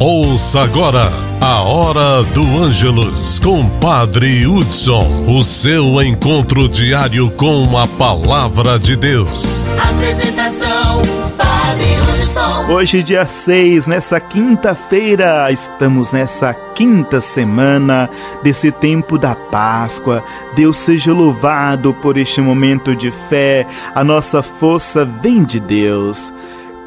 Ouça agora a Hora do Ângelus com Padre Hudson, o seu encontro diário com a Palavra de Deus. Apresentação, Padre Hudson. Hoje, dia 6, nessa quinta-feira, estamos nessa quinta semana desse tempo da Páscoa. Deus seja louvado por este momento de fé. A nossa força vem de Deus.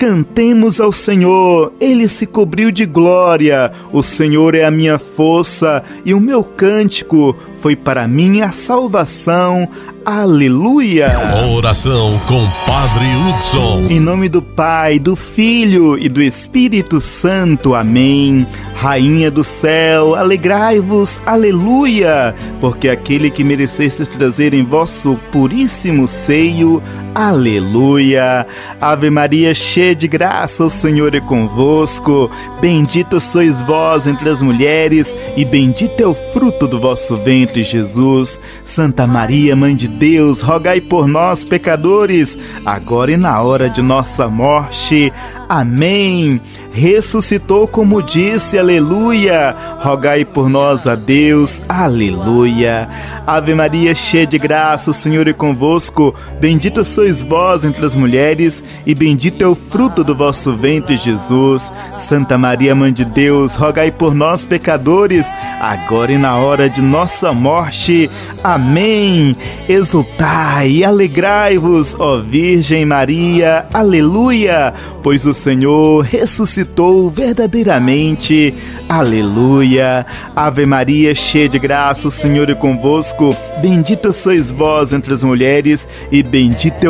Cantemos ao Senhor, Ele se cobriu de glória. O Senhor é a minha força e o meu cântico foi para mim a salvação. Aleluia! Oração com Padre Hudson. Em nome do Pai, do Filho e do Espírito Santo. Amém. Rainha do céu, alegrai-vos, aleluia, porque aquele que mereceste trazer em vosso puríssimo seio, aleluia. Ave Maria, cheia de graça, o Senhor é convosco. Bendita sois vós entre as mulheres, e bendito é o fruto do vosso ventre, Jesus. Santa Maria, Mãe de Deus, rogai por nós, pecadores, agora e na hora de nossa morte. Amém. Ressuscitou como disse, aleluia. Rogai por nós a Deus, aleluia. Ave Maria, cheia de graça, o Senhor é convosco. Bendita sois vós entre as mulheres, e bendito é o fruto do vosso ventre, Jesus. Santa Maria, Mãe de Deus, rogai por nós, pecadores, agora e na hora de nossa morte. Amém. Exultai e alegrai-vos, ó Virgem Maria, aleluia, pois o Senhor ressuscitou verdadeiramente. Aleluia. Ave Maria, cheia de graça, o Senhor é convosco. Bendita sois vós entre as mulheres, e bendito é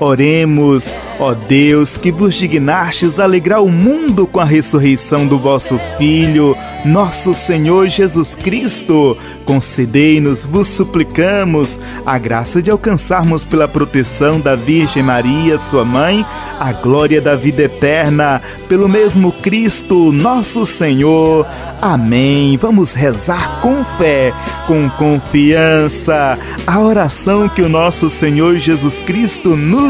Oremos, ó Deus, que vos dignastes alegrar o mundo com a ressurreição do vosso Filho, nosso Senhor Jesus Cristo. Concedei-nos, vos suplicamos, a graça de alcançarmos pela proteção da Virgem Maria, sua mãe, a glória da vida eterna, pelo mesmo Cristo, nosso Senhor. Amém. Vamos rezar com fé, com confiança, a oração que o nosso Senhor Jesus Cristo nos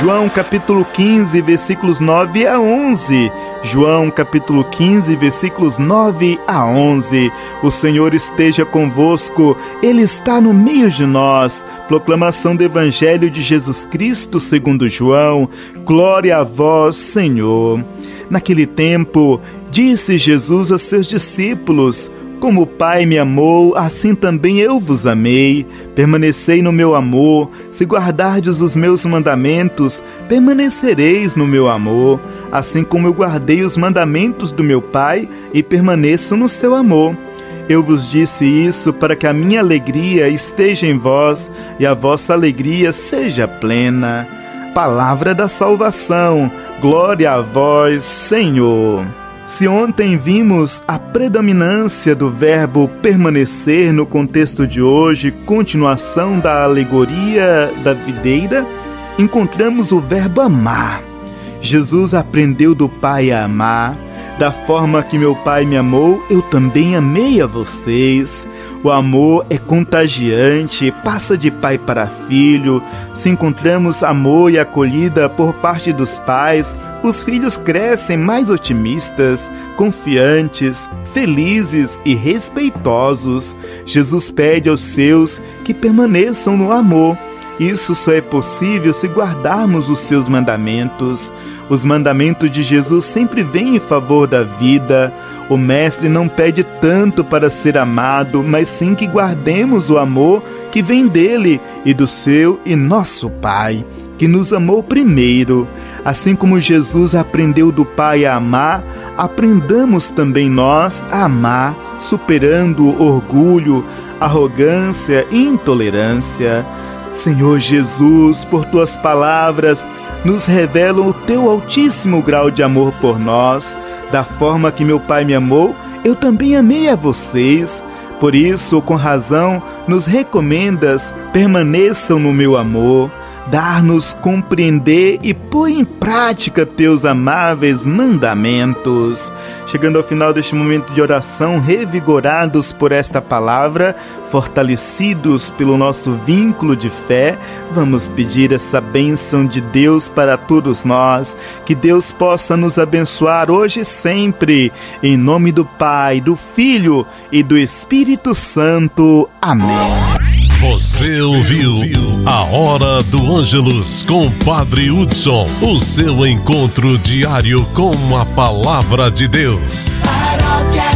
João capítulo 15, versículos 9 a 11. João capítulo 15, versículos 9 a 11. O Senhor esteja convosco, Ele está no meio de nós. Proclamação do Evangelho de Jesus Cristo segundo João. Glória a vós, Senhor. Naquele tempo, disse Jesus a seus discípulos: como o Pai me amou, assim também eu vos amei. Permanecei no meu amor. Se guardardes os meus mandamentos, permanecereis no meu amor, assim como eu guardei os mandamentos do meu Pai e permaneço no seu amor. Eu vos disse isso para que a minha alegria esteja em vós e a vossa alegria seja plena. Palavra da salvação. Glória a vós, Senhor. Se ontem vimos a predominância do verbo permanecer no contexto de hoje, continuação da alegoria da videira, encontramos o verbo amar. Jesus aprendeu do Pai a amar. Da forma que meu Pai me amou, eu também amei a vocês. O amor é contagiante, passa de pai para filho. Se encontramos amor e acolhida por parte dos pais, os filhos crescem mais otimistas, confiantes, felizes e respeitosos. Jesus pede aos seus que permaneçam no amor. Isso só é possível se guardarmos os seus mandamentos. Os mandamentos de Jesus sempre vêm em favor da vida. O Mestre não pede tanto para ser amado, mas sim que guardemos o amor que vem dele e do seu e nosso Pai, que nos amou primeiro. Assim como Jesus aprendeu do Pai a amar, aprendamos também nós a amar, superando orgulho, arrogância e intolerância. Senhor Jesus, por tuas palavras, nos revelam o teu altíssimo grau de amor por nós. Da forma que meu Pai me amou, eu também amei a vocês. Por isso, com razão, nos recomendas: permaneçam no meu amor dar-nos compreender e pôr em prática teus amáveis mandamentos. Chegando ao final deste momento de oração, revigorados por esta palavra, fortalecidos pelo nosso vínculo de fé, vamos pedir essa bênção de Deus para todos nós, que Deus possa nos abençoar hoje e sempre, em nome do Pai, do Filho e do Espírito Santo. Amém. Você ouviu A Hora do Ângelus com Padre Hudson, o seu encontro diário com a palavra de Deus. Paróquia